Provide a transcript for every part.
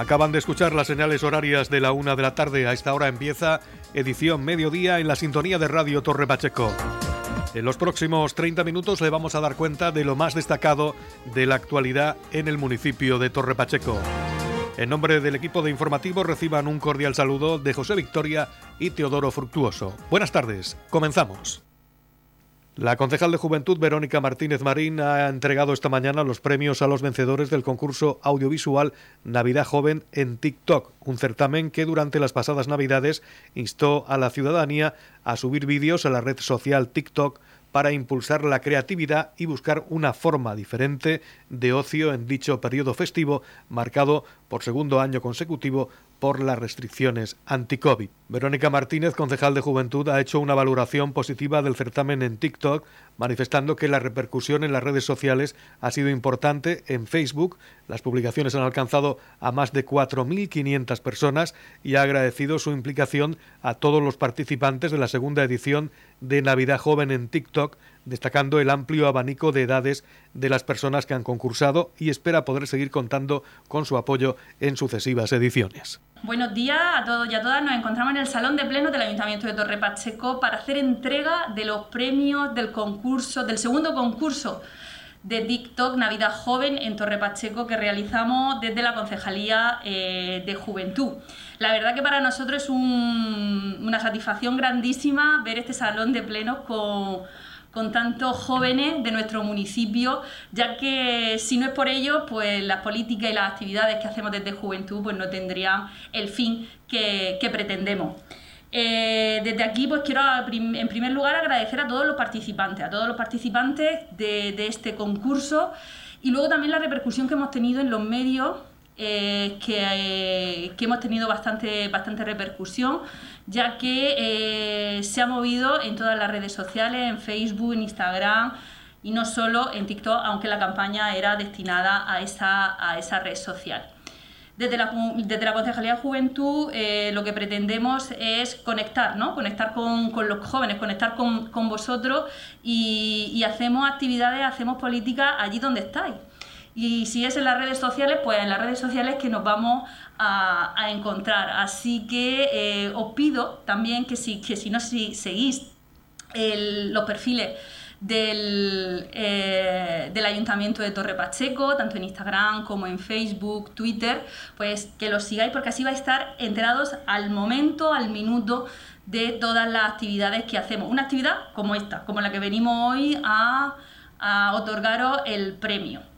Acaban de escuchar las señales horarias de la una de la tarde. A esta hora empieza edición mediodía en la sintonía de Radio Torre Pacheco. En los próximos 30 minutos le vamos a dar cuenta de lo más destacado de la actualidad en el municipio de Torre Pacheco. En nombre del equipo de informativo reciban un cordial saludo de José Victoria y Teodoro Fructuoso. Buenas tardes, comenzamos. La concejal de Juventud, Verónica Martínez Marín, ha entregado esta mañana los premios a los vencedores del concurso audiovisual Navidad Joven en TikTok, un certamen que durante las pasadas Navidades instó a la ciudadanía a subir vídeos a la red social TikTok para impulsar la creatividad y buscar una forma diferente de ocio en dicho periodo festivo marcado por segundo año consecutivo por las restricciones anti-COVID. Verónica Martínez, concejal de Juventud, ha hecho una valoración positiva del certamen en TikTok, manifestando que la repercusión en las redes sociales ha sido importante. En Facebook, las publicaciones han alcanzado a más de 4.500 personas y ha agradecido su implicación a todos los participantes de la segunda edición de Navidad Joven en TikTok, destacando el amplio abanico de edades de las personas que han concursado y espera poder seguir contando con su apoyo en sucesivas ediciones. Buenos días a todos y a todas. Nos encontramos en el Salón de Pleno del Ayuntamiento de Torre Pacheco para hacer entrega de los premios del concurso, del segundo concurso de TikTok Navidad Joven en Torre Pacheco que realizamos desde la Concejalía eh, de Juventud. La verdad que para nosotros es una satisfacción grandísima ver este salón de plenos con con tantos jóvenes de nuestro municipio, ya que si no es por ello, pues las políticas y las actividades que hacemos desde Juventud pues no tendrían el fin que, pretendemos. Eh, desde aquí pues quiero en primer lugar agradecer a todos los participantes, a todos los participantes de, este concurso y luego también la repercusión que hemos tenido en los medios eh, que, que, hemos tenido bastante, bastante repercusión ya que eh, se ha movido en todas las redes sociales, en Facebook, en Instagram y no solo en TikTok, aunque la campaña era destinada a esa, a esa red social. Desde la, desde la Concejalía de Juventud eh, lo que pretendemos es conectar, ¿no? conectar con, con los jóvenes, conectar con, con vosotros y, y, hacemos actividades, hacemos política allí donde estáis. Y si es en las redes sociales, pues en las redes sociales que nos vamos a, a encontrar. Así que eh, os pido también que si, que si no si seguís los perfiles del, eh, del, Ayuntamiento de Torre Pacheco, tanto en Instagram como en Facebook, Twitter, pues que los sigáis porque así vais a estar enterados al momento, al minuto de todas las actividades que hacemos. Una actividad como esta, como la que venimos hoy a, a otorgaros el premio.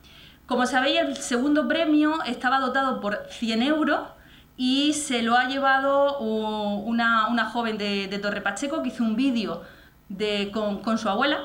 Como sabéis, el segundo premio estaba dotado por 100 euros y se lo ha llevado una, joven de, Torre Pacheco que hizo un vídeo con, su abuela.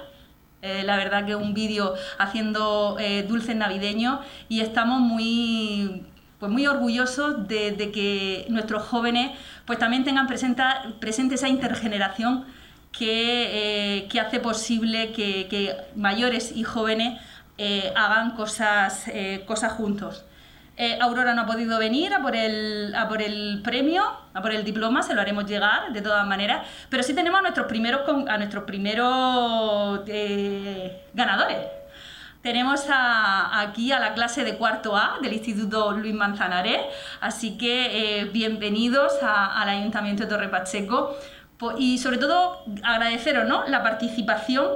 Eh, la verdad que un vídeo haciendo eh, dulces navideños y estamos muy, pues muy orgullosos de, que nuestros jóvenes pues también tengan presente esa intergeneración que, eh, hace posible que mayores y jóvenes eh, hagan cosas, eh, cosas juntos. Eh, Aurora no ha podido venir a por, el, a por el premio, a por el diploma, se lo haremos llegar de todas maneras, pero sí tenemos a nuestros primeros, a nuestros primeros ganadores. Tenemos aquí a la clase de cuarto A del Instituto Luis Manzanares, así que bienvenidos al Ayuntamiento de Torre Pacheco y sobre todo agradeceros ¿no? la participación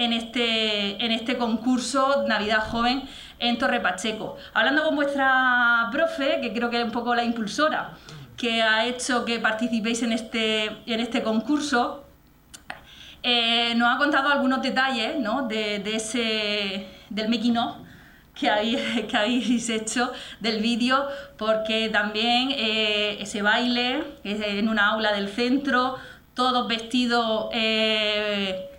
en este, en este concurso Navidad Joven en Torre Pacheco. Hablando con vuestra profe, que creo que es un poco la impulsora, que ha hecho que participéis en este, en este concurso, eh, nos ha contado algunos detalles ¿no? de, ese, del making que habéis, que habéis hecho del vídeo, porque también eh, ese baile en una aula del centro, todos vestidos eh,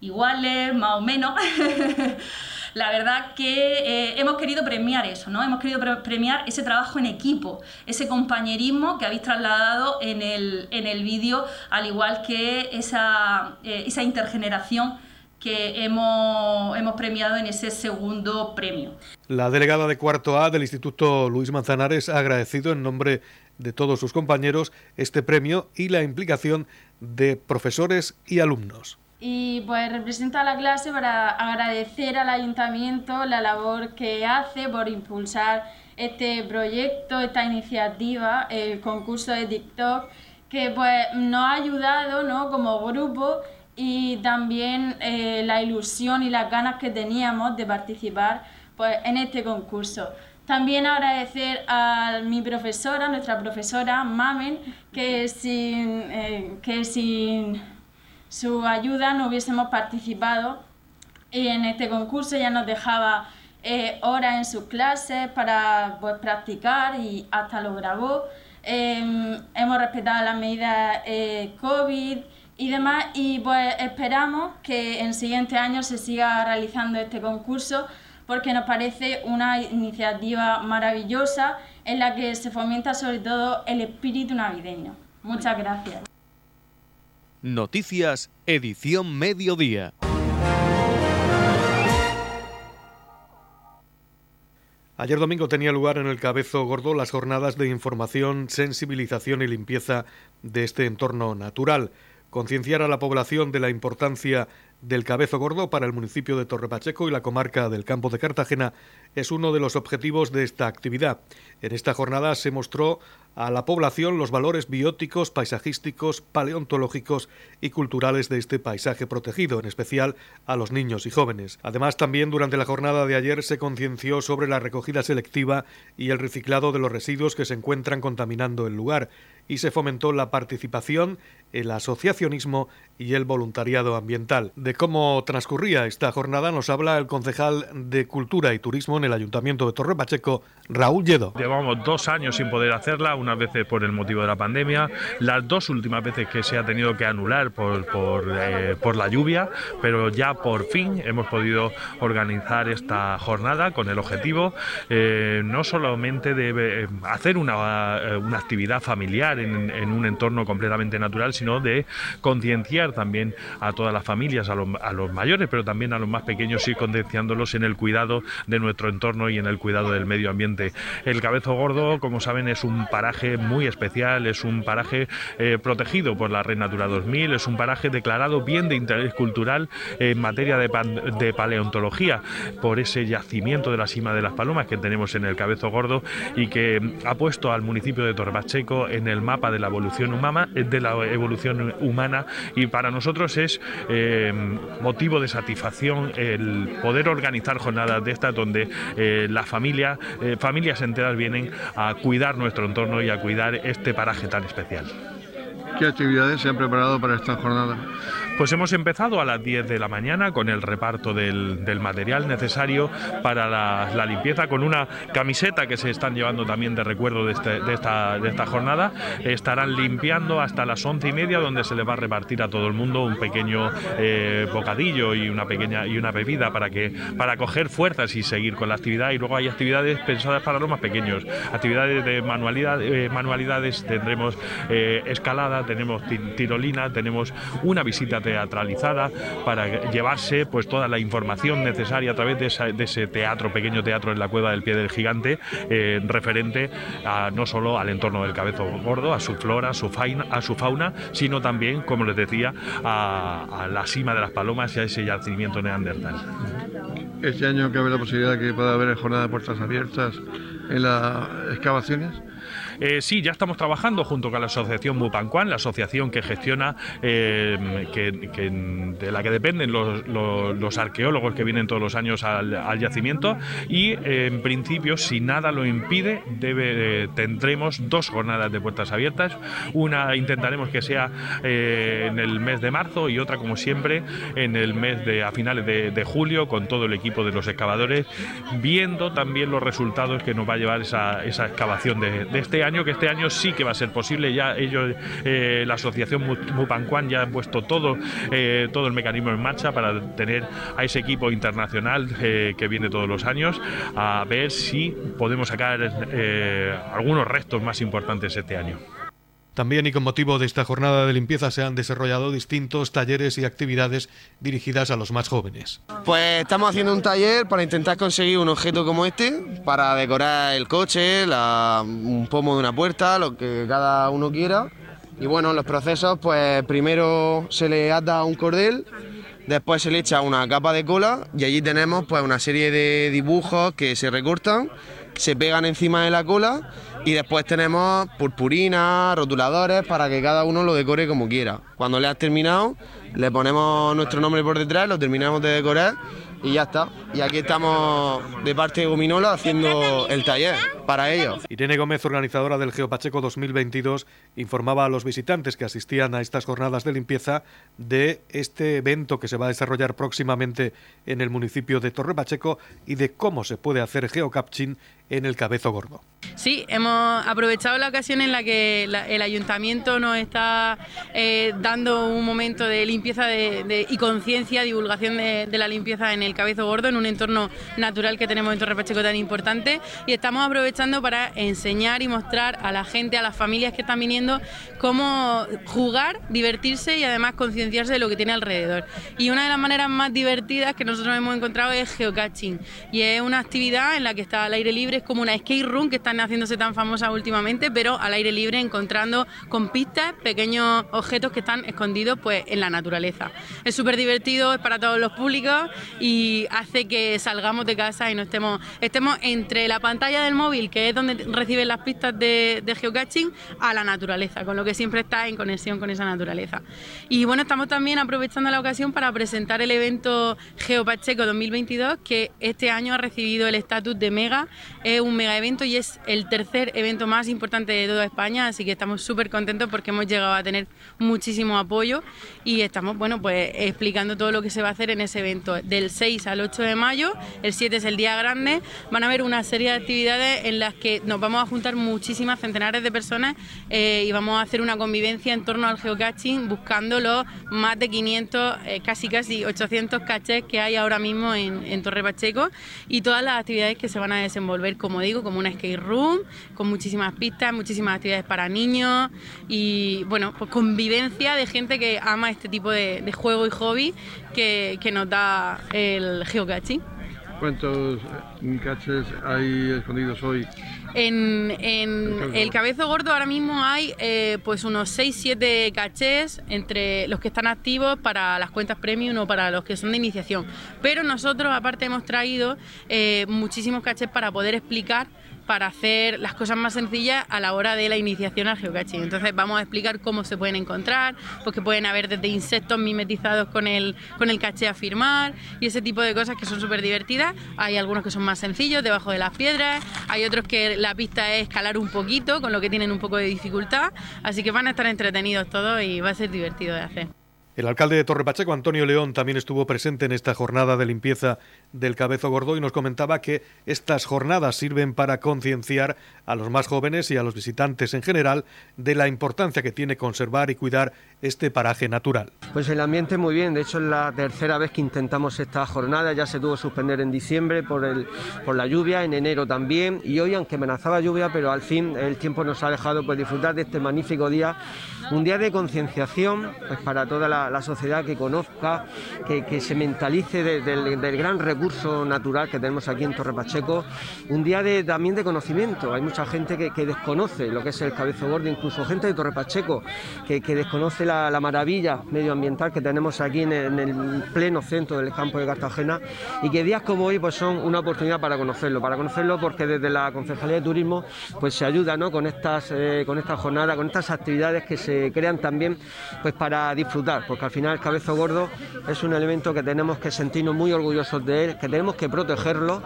iguales, más o menos. la verdad que eh, hemos querido premiar eso, ¿no? Hemos querido premiar ese trabajo en equipo, ese compañerismo que habéis trasladado en el, en el vídeo, al igual que esa, eh, esa intergeneración que hemos, hemos, premiado en ese segundo premio. La delegada de cuarto A del Instituto Luis Manzanares ha agradecido en nombre de todos sus compañeros este premio y la implicación de profesores y alumnos y pues representa a la clase para agradecer al ayuntamiento la labor que hace por impulsar este proyecto, esta iniciativa, el concurso de TikTok, que pues nos ha ayudado ¿no? como grupo y también eh, la ilusión y las ganas que teníamos de participar pues, en este concurso. También agradecer a mi profesora, nuestra profesora Mamen, que sin, eh, que sin su ayuda no hubiésemos participado en este concurso. Ella nos dejaba eh, horas en sus clases para pues, practicar y hasta lo grabó. Em, hemos respetado las medidas eh, COVID y demás y pues esperamos que en siguientes años se siga realizando este concurso porque nos parece una iniciativa maravillosa en la que se fomenta sobre todo el espíritu navideño. Muchas gracias. Noticias, edición mediodía. Ayer domingo tenía lugar en el Cabezo Gordo las jornadas de información, sensibilización y limpieza de este entorno natural. Concienciar a la población de la importancia del Cabezo Gordo para el municipio de Torrepacheco y la comarca del Campo de Cartagena es uno de los objetivos de esta actividad. En esta jornada se mostró a la población los valores bióticos, paisajísticos, paleontológicos y culturales de este paisaje protegido, en especial a los niños y jóvenes. Además, también durante la jornada de ayer se concienció sobre la recogida selectiva y el reciclado de los residuos que se encuentran contaminando el lugar y se fomentó la participación, el asociacionismo y el voluntariado ambiental. De cómo transcurría esta jornada nos habla el concejal de Cultura y Turismo en el Ayuntamiento de Torre Pacheco, Raúl Lledo. Llevamos dos años sin poder hacerla, unas veces por el motivo de la pandemia, las dos últimas veces que se ha tenido que anular por, por, eh, la lluvia, pero ya por fin hemos podido organizar esta jornada con el objetivo eh, no solamente de eh, hacer una, una actividad familiar en, un entorno completamente natural, sino de concienciar también a todas las familias, a los, a los mayores, pero también a los más pequeños, y concienciándolos en el cuidado de nuestro entorno y en el cuidado del medio ambiente. El Cabezo Gordo, como saben, es un paraje muy especial, es un paraje eh, protegido por la Red Natura 2000, es un paraje declarado bien de interés cultural en materia de, de paleontología por ese yacimiento de la cima de las palomas que tenemos en el Cabezo Gordo y que ha puesto al municipio de Torbacheco en el mapa de la evolución humana, de la evolución humana y para nosotros es eh, motivo de satisfacción el poder organizar jornadas de estas donde eh, la familia familias enteras vienen a cuidar nuestro entorno y a cuidar este paraje tan especial. ¿Qué actividades se han preparado para esta jornada? Pues hemos empezado a las 10 de la mañana con el reparto del, material necesario para la, limpieza, con una camiseta que se están llevando también de recuerdo este, de, esta, de esta jornada. Estarán limpiando hasta las once y media, donde se les va a repartir a todo el mundo un pequeño eh, bocadillo y una pequeña y una bebida para que para coger fuerzas y seguir con la actividad. Y luego hay actividades pensadas para los más pequeños, actividades de manualidad, eh, manualidades. Tendremos eh, escalada, tenemos tirolina, tenemos una visita teatralizada para llevarse pues toda la información necesaria a través de, ese teatro, pequeño teatro en la cueva del pie del gigante, eh, referente a, no solo al entorno del cabezo gordo, a su flora, a su, fauna, a su fauna, sino también, como les decía, a, a la cima de las palomas y a ese yacimiento neandertal. Este año cabe la posibilidad de que pueda haber jornada de puertas abiertas en las excavaciones. Eh, sí, ya estamos trabajando junto con la asociación Bupancuán, la asociación que gestiona, eh, que, de la que dependen los, arqueólogos que vienen todos los años al, yacimiento y en principio, si nada lo impide, tendremos dos jornadas de puertas abiertas. Una intentaremos que sea eh, en el mes de marzo y otra, como siempre, en el mes de a finales de, julio con todo el equipo de los excavadores, viendo también los resultados que nos va a llevar esa, excavación de este año año, que este año sí que va a ser posible. Ya ellos, eh, la asociación Mupancuán ya ha puesto todo, eh, todo el mecanismo en marcha para tener a ese equipo internacional eh, que viene todos los años a ver si podemos sacar algunos restos más importantes este año. También y con motivo de esta jornada de limpieza se han desarrollado distintos talleres y actividades dirigidas a los más jóvenes. Pues estamos haciendo un taller para intentar conseguir un objeto como este, para decorar el coche, un pomo de una puerta, lo que cada uno quiera Y bueno, los procesos, pues primero se le ata un cordel, después se le echa una capa de cola y allí tenemos pues una serie de dibujos que se recortan, se pegan encima de la cola y después tenemos purpurina, rotuladores para que cada uno lo decore como quiera. Cuando le has terminado, le ponemos nuestro nombre por detrás, lo terminamos de decorar y ya está. Y aquí estamos de parte de Gominola haciendo el taller para ellos. Irene Gómez, organizadora del Geopacheco 2022, informaba a los visitantes que asistían a estas jornadas de limpieza de este evento que se va a desarrollar próximamente en el municipio de Torre Pacheco y de cómo se puede hacer geocaching en el Cabezo Gordo. Sí, hemos aprovechado la ocasión en la que el ayuntamiento nos está eh, dando un momento de limpieza y conciencia, divulgación de, la limpieza en el Cabezo Gordo, en un entorno natural que tenemos en Torre Pacheco tan importante. Y estamos aprovechando para enseñar y mostrar a la gente, a las familias que están viniendo, cómo jugar, divertirse y además concienciarse de lo que tiene alrededor. Y una de las maneras más divertidas que nosotros hemos encontrado es geocaching. Y es una actividad en la que está al aire libre es como una skate room que están haciéndose tan famosa últimamente, pero al aire libre encontrando con pistas pequeños objetos que están escondidos pues en la naturaleza. Es súper divertido, es para todos los públicos y hace que salgamos de casa y no estemos, estemos entre la pantalla del móvil, que es donde reciben las pistas de, de geocaching, a la naturaleza, con lo que siempre está en conexión con esa naturaleza. Y bueno, estamos también aprovechando la ocasión para presentar el evento Geopacheco 2022, que este año ha recibido el estatus de mega es un mega evento y es el tercer evento más importante de toda España, así que estamos súper contentos porque hemos llegado a tener muchísimo apoyo y estamos, bueno, pues explicando todo lo que se va a hacer en ese evento. Del 6 al 8 de mayo, el 7 es el día grande, van a haber una serie de actividades en las que nos vamos a juntar muchísimas centenares de personas eh, y vamos a hacer una convivencia en torno al geocaching buscando los más de 500, eh, casi casi 800 cachés que hay ahora mismo en, en Torre Pacheco y todas las actividades que se van a desenvolver como digo, como una skate room, con muchísimas pistas, muchísimas actividades para niños y, bueno, pues convivencia de gente que ama este tipo de, juego y hobby que, que nos da el geocaching. ¿Cuántos caches hay escondidos hoy? En, el cabezo gordo ahora mismo hay eh, pues unos 6-7 cachés entre los que están activos para las cuentas premium o para los que son de iniciación. Pero nosotros aparte hemos traído eh, muchísimos cachés para poder explicar para hacer las cosas más sencillas a la hora de la iniciación al geocaching. Entonces vamos a explicar cómo se pueden encontrar, porque pueden haber desde insectos mimetizados con el, con el caché a firmar y ese tipo de cosas que son súper divertidas. Hay algunos que son más sencillos, debajo de las piedras, hay otros que la pista es escalar un poquito, con lo que tienen un poco de dificultad, así que van a estar entretenidos todos y va a ser divertido de hacer. El alcalde de Torre Pacheco, Antonio León, también estuvo presente en esta jornada de limpieza del Cabezo Gordo y nos comentaba que estas jornadas sirven para concienciar a los más jóvenes y a los visitantes en general de la importancia que tiene conservar y cuidar este paraje natural. Pues el ambiente muy bien, de hecho es la tercera vez que intentamos esta jornada, ya se tuvo que suspender en diciembre por, el, por la lluvia, en enero también y hoy aunque amenazaba lluvia, pero al fin el tiempo nos ha dejado pues, disfrutar de este magnífico día, un día de concienciación pues, para toda la sociedad que conozca, que, se mentalice del gran recurso natural que tenemos aquí en Torre Pacheco. Un día de, también de conocimiento. Hay mucha gente que, desconoce lo que es el cabezo gordo, incluso gente de Torre Pacheco que, desconoce la, maravilla medioambiental que tenemos aquí en el, pleno centro del campo de Cartagena y que días como hoy pues son una oportunidad para conocerlo, para conocerlo porque desde la Concejalía de Turismo pues se ayuda ¿no? con estas eh, con esta jornada, con estas actividades que se crean también pues para disfrutar porque al final el cabezo gordo es un elemento que tenemos que sentirnos muy orgullosos de él, que tenemos que protegerlo,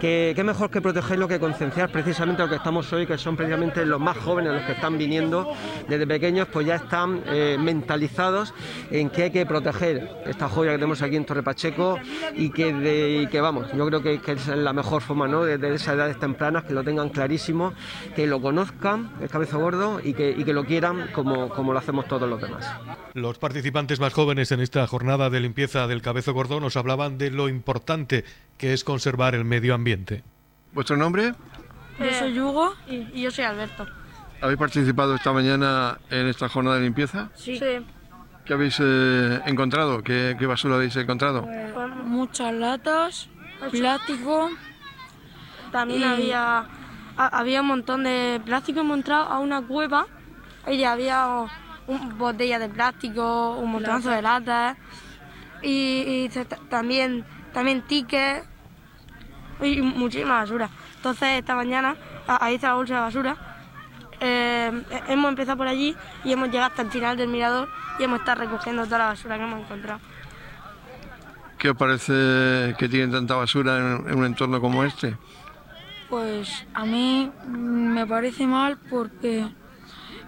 que qué mejor que protegerlo que concienciar precisamente lo que estamos hoy, que son precisamente los más jóvenes, los que están viniendo desde pequeños, pues ya están eh, mentalizados en que hay que proteger esta joya que tenemos aquí en Torre Pacheco y que, que vamos, yo creo que, es la mejor forma, ¿no? Desde esas edades tempranas, que lo tengan clarísimo, que lo conozcan, el cabezo gordo, y que, y que lo quieran como, como lo hacemos todos los demás. Los participantes más jóvenes en esta jornada de limpieza del Cabezo Gordo nos hablaban de lo importante que es conservar el medio ambiente. ¿Vuestro nombre? Yo soy Hugo y, yo soy Alberto. ¿Habéis participado esta mañana en esta jornada de limpieza? Sí. ¿Qué habéis eh, encontrado? ¿Qué, basura habéis encontrado? Pues, muchas latas, plástico. También había, había un montón de plástico. Hemos entrado a una cueva y había botellas de plástico, un montonazo de latas y, también, también tickets y muchísima basura. Entonces esta mañana, ahí está la bolsa de basura, eh, hemos empezado por allí y hemos llegado hasta el final del mirador y hemos estado recogiendo toda la basura que hemos encontrado. ¿Qué os parece que tienen tanta basura en, un entorno como este? Pues a mí me parece mal porque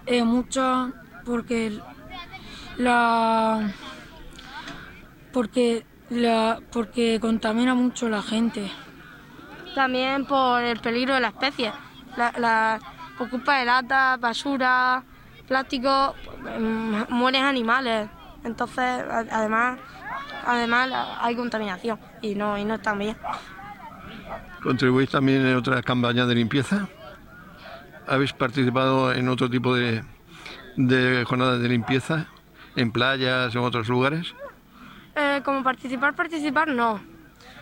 eh, mucha, porque la porque la porque contamina mucho la gente. También por el peligro de la especie. La, la, por culpa de lata, basura, plástico, mm, mueren animales. Entonces, además, además hay contaminación y no, y no está bien. ¿Contribuís también en otras campañas de limpieza? ¿Habéis participado en otro tipo de, de jornadas de limpieza en playas o en otros lugares? Eh, como participar, participar no.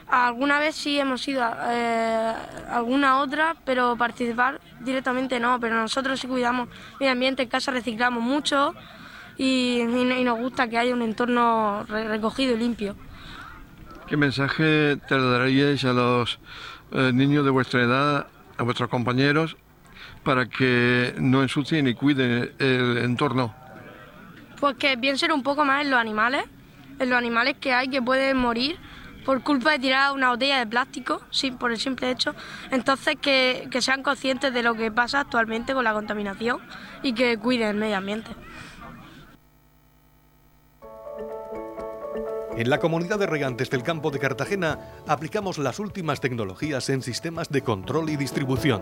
Alguna vez sí hemos ido, eh, alguna otra, pero participar directamente no. Pero nosotros sí cuidamos el ambiente, en casa reciclamos mucho y, nos gusta que haya un entorno recogido y limpio. ¿Qué mensaje te daríais a los eh, niños de vuestra edad, a vuestros compañeros, para que no ensucien y cuiden el entorno? Pues que piensen un poco más en los animales, en los animales que hay que pueden morir por culpa de tirar una botella de plástico, sí, por el simple hecho. Entonces que, que sean conscientes de lo que pasa actualmente con la contaminación y que cuiden el medio ambiente. En la comunidad de regantes del campo de Cartagena aplicamos las últimas tecnologías en sistemas de control y distribución,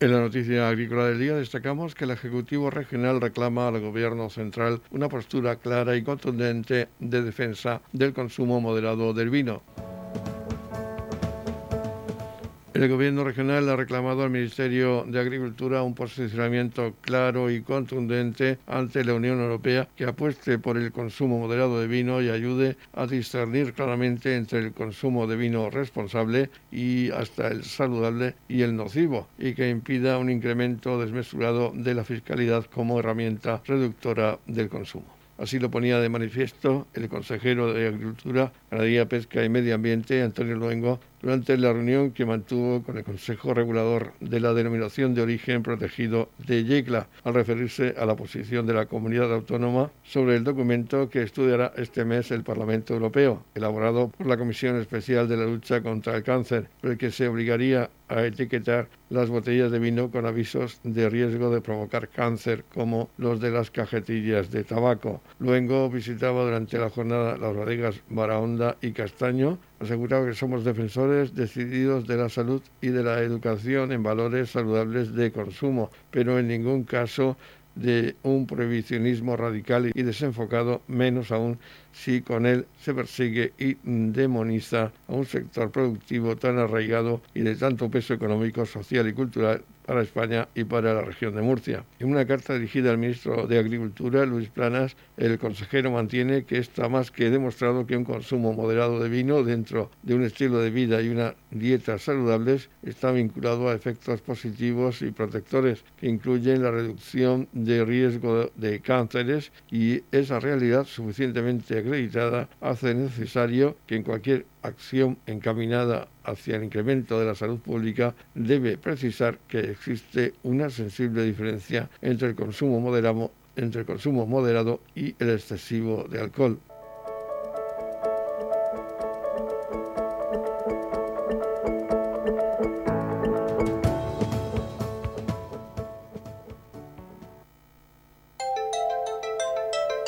En la noticia agrícola del día destacamos que el Ejecutivo Regional reclama al Gobierno Central una postura clara y contundente de defensa del consumo moderado del vino. El gobierno regional ha reclamado al Ministerio de Agricultura un posicionamiento claro y contundente ante la Unión Europea que apueste por el consumo moderado de vino y ayude a discernir claramente entre el consumo de vino responsable y hasta el saludable y el nocivo y que impida un incremento desmesurado de la fiscalidad como herramienta reductora del consumo. Así lo ponía de manifiesto el consejero de Agricultura, Ganadería, Pesca y Medio Ambiente, Antonio Luengo, durante la reunión que mantuvo con el Consejo Regulador de la Denominación de Origen Protegido de YECLA, al referirse a la posición de la comunidad autónoma sobre el documento que estudiará este mes el Parlamento Europeo, elaborado por la Comisión Especial de la Lucha contra el Cáncer, por el que se obligaría a etiquetar las botellas de vino con avisos de riesgo de provocar cáncer, como los de las cajetillas de tabaco. Luego visitaba durante la jornada las bodegas Barahonda y Castaño, aseguraba que somos defensores decididos de la salud y de la educación en valores saludables de consumo, pero en ningún caso de un prohibicionismo radical y desenfocado, menos aún si con él se persigue y demoniza a un sector productivo tan arraigado y de tanto peso económico, social y cultural para España y para la región de Murcia. En una carta dirigida al ministro de Agricultura, Luis Planas, el consejero mantiene que está más que demostrado que un consumo moderado de vino dentro de un estilo de vida y una dieta saludables está vinculado a efectos positivos y protectores que incluyen la reducción de riesgo de cánceres y esa realidad suficientemente acreditada hace necesario que en cualquier acción encaminada hacia el incremento de la salud pública debe precisar que existe una sensible diferencia entre el consumo moderado, entre el consumo moderado y el excesivo de alcohol.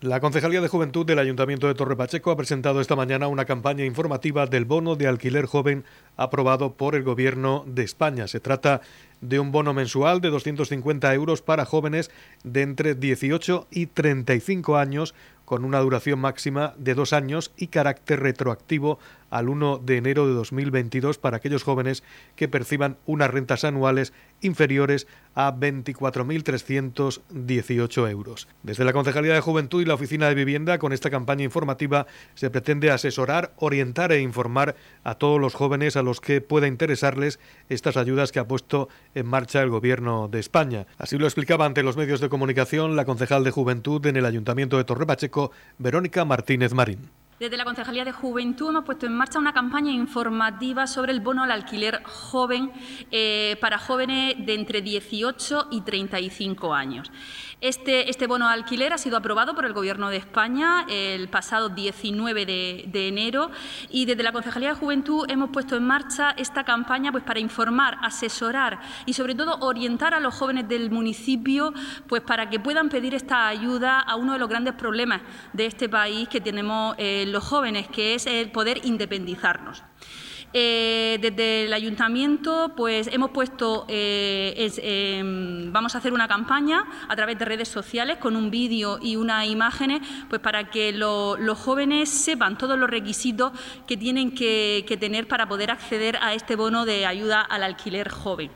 La Concejalía de Juventud del Ayuntamiento de Torre Pacheco ha presentado esta mañana una campaña informativa del bono de alquiler joven aprobado por el Gobierno de España. Se trata de un bono mensual de 250 euros para jóvenes de entre 18 y 35 años con una duración máxima de dos años y carácter retroactivo al 1 de enero de 2022 para aquellos jóvenes que perciban unas rentas anuales inferiores a 24.318 euros. Desde la Concejalía de Juventud y la Oficina de Vivienda, con esta campaña informativa se pretende asesorar, orientar e informar a todos los jóvenes a los que pueda interesarles estas ayudas que ha puesto en marcha el Gobierno de España. Así lo explicaba ante los medios de comunicación la concejal de Juventud en el Ayuntamiento de Torre Pacheco, Verónica Martínez Marín. Desde la Concejalía de Juventud hemos puesto en marcha una campaña informativa sobre el bono al alquiler joven eh, para jóvenes de entre 18 y 35 años. Este, este, bono al alquiler ha sido aprobado por el Gobierno de España el pasado 19 de, enero y desde la Concejalía de Juventud hemos puesto en marcha esta campaña pues, para informar, asesorar y sobre todo orientar a los jóvenes del municipio pues, para que puedan pedir esta ayuda a uno de los grandes problemas de este país que tenemos eh, los jóvenes, que es el poder independizarnos. Eh, desde el ayuntamiento, pues hemos puesto, eh, em, vamos a hacer una campaña a través de redes sociales con un vídeo y unas imágenes, pues para que los jóvenes sepan todos los requisitos que tienen que tener para poder acceder a este bono de ayuda al alquiler joven.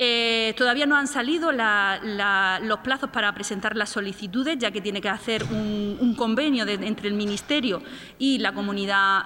Eh, todavía no han salido los plazos para presentar las solicitudes, ya que tiene que hacer un, convenio entre el Ministerio y la comunidad,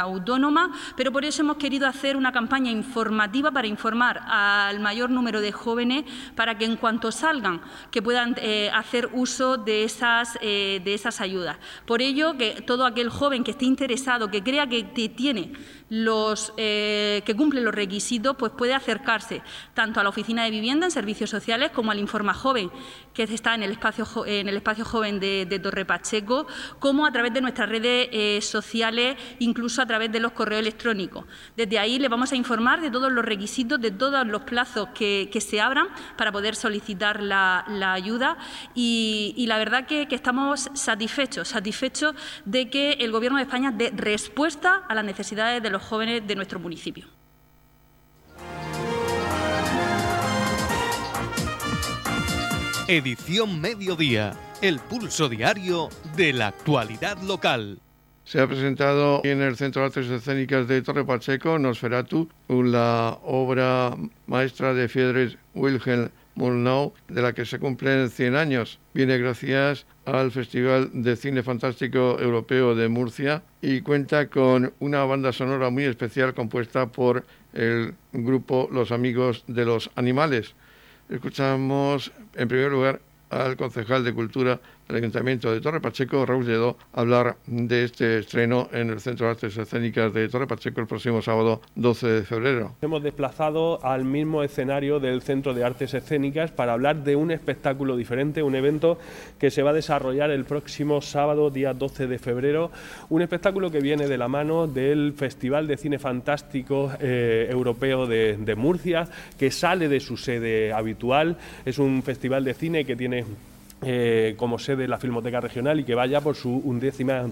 autónoma, pero por eso hemos querido hacer una campaña informativa para informar al mayor número de jóvenes para que en cuanto salgan que puedan eh, hacer uso de esas, eh, de esas ayudas. Por ello, que todo aquel joven que esté interesado, que crea que tiene los eh, que cumplen los requisitos, pues puede acercarse tanto a la oficina de vivienda en servicios sociales como al Informa Joven, que está en el espacio, en el espacio joven de, Torre Pacheco, como a través de nuestras redes eh, sociales, incluso a través de los correos electrónicos. Desde ahí le vamos a informar de todos los requisitos, de todos los plazos que, se abran para poder solicitar la, ayuda y, la verdad que, que estamos satisfechos, satisfechos de que el Gobierno de España dé respuesta a las necesidades de los jóvenes de nuestro municipio. Edición Mediodía, el pulso diario de la actualidad local. Se ha presentado en el Centro de Artes Escénicas de Torre Pacheco, Nosferatu, la obra maestra de Friedrich Wilhelm Murnau, de la que se cumplen 100 años. Viene gracias al Festival de Cine Fantástico Europeo de Murcia y cuenta con una banda sonora muy especial compuesta por el grupo Los Amigos de los Animales. Escuchamos en primer lugar al concejal de Cultura el Ayuntamiento de Torre Pacheco, Raúl Lledó, hablar de este estreno en el Centro de Artes Escénicas de Torre Pacheco el próximo sábado 12 de febrero. Hemos desplazado al mismo escenario del Centro de Artes Escénicas para hablar de un espectáculo diferente, un evento que se va a desarrollar el próximo sábado, día 12 de febrero, un espectáculo que viene de la mano del Festival de Cine Fantástico eh, Europeo de Murcia, que sale de su sede habitual. Es un festival de cine que tiene eh, como sede la Filmoteca Regional y que vaya por su undécima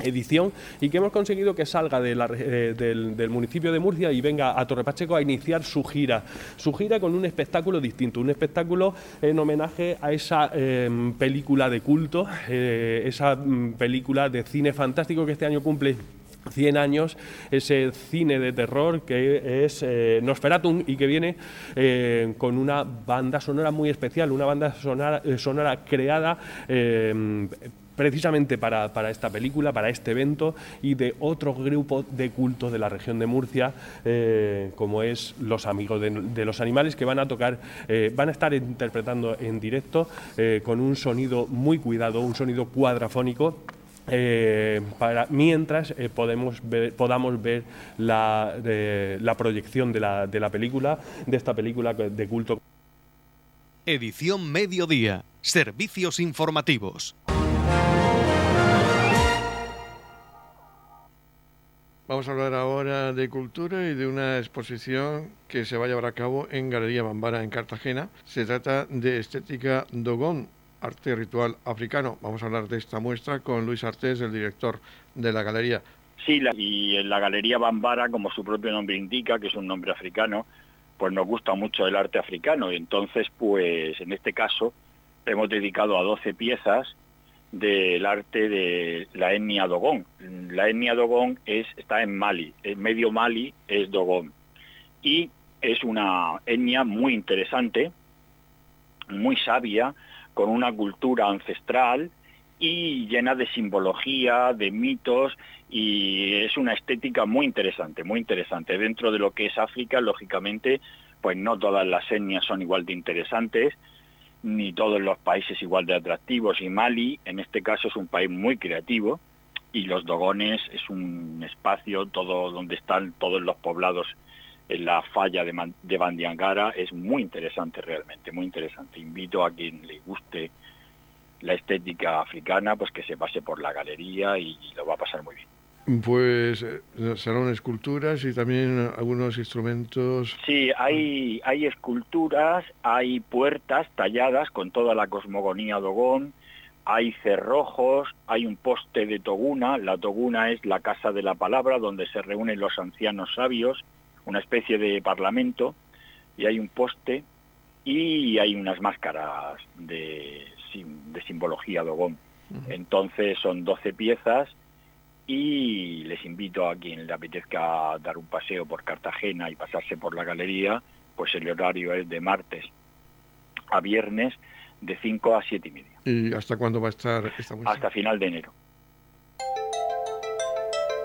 edición y que hemos conseguido que salga eh, del, municipio de Murcia y venga a Torre Pacheco a iniciar su gira, su gira con un espectáculo distinto, un espectáculo en homenaje a esa em, película de culto, eh, esa mm, película de cine fantástico que este año cumple 100 años, ese cine de terror que es eh, Nosferatum y que viene eh, con una banda sonora muy especial, una banda sonora, eh, sonora creada precisamente para, esta película, para este evento y de otro grupo de cultos de la región de Murcia, como es Los Amigos de, los Animales, que van a tocar, van a estar interpretando en directo con un sonido muy cuidado, un sonido cuadrafónico eh, para, mientras eh, podemos podamos ver la, la proyección de la, de la película, de esta película de culto. Edición Mediodía. Servicios informativos. Vamos a hablar ahora de cultura y de una exposición que se va a llevar a cabo en Galería Bambara en Cartagena. Se trata de Estética Dogón, arte ritual africano. Vamos a hablar de esta muestra con Luis Artés, el director de la galería. Sí, y en la Galería Bambara, como su propio nombre indica, que es un nombre africano, pues nos gusta mucho el arte africano. Y entonces, pues en este caso, hemos dedicado a 12 piezas del arte de la etnia Dogón. La etnia Dogón es, está en Mali, en medio Mali es Dogón. Y es una etnia muy interesante, muy sabia, con una cultura ancestral y llena de simbología, de mitos, y es una estética muy interesante, muy interesante. Dentro de lo que es África, lógicamente, pues no todas las etnias son igual de interesantes, ni todos los países igual de atractivos, y Mali, en este caso, es un país muy creativo, y los Dogones es un espacio todo donde están todos los poblados la falla de, de Bandiangara es muy interesante realmente, muy interesante. Invito a quien le guste la estética africana, pues que se pase por la galería y, lo va a pasar muy bien. Pues eh, serán esculturas y también algunos instrumentos. Sí, hay, hay esculturas, hay puertas talladas con toda la cosmogonía dogón, hay cerrojos, hay un poste de toguna. La toguna es la casa de la palabra donde se reúnen los ancianos sabios una especie de parlamento y hay un poste y hay unas máscaras de, de simbología dogón. Entonces son 12 piezas y les invito a quien le apetezca dar un paseo por Cartagena y pasarse por la galería, pues el horario es de martes a viernes de 5 a 7 y media. ¿Y hasta cuándo va a estar esta muestra? Hasta final de enero.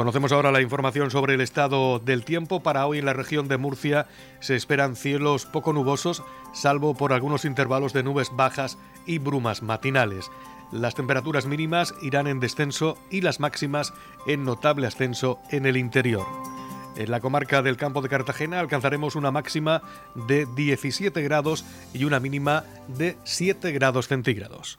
Conocemos ahora la información sobre el estado del tiempo. Para hoy en la región de Murcia se esperan cielos poco nubosos, salvo por algunos intervalos de nubes bajas y brumas matinales. Las temperaturas mínimas irán en descenso y las máximas en notable ascenso en el interior. En la comarca del campo de Cartagena alcanzaremos una máxima de 17 grados y una mínima de 7 grados centígrados.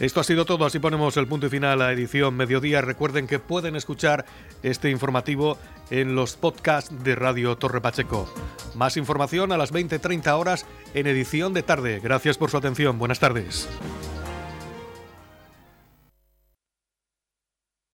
Esto ha sido todo, así ponemos el punto y final a la edición Mediodía. Recuerden que pueden escuchar este informativo en los podcasts de Radio Torre Pacheco. Más información a las 20.30 horas en edición de tarde. Gracias por su atención. Buenas tardes.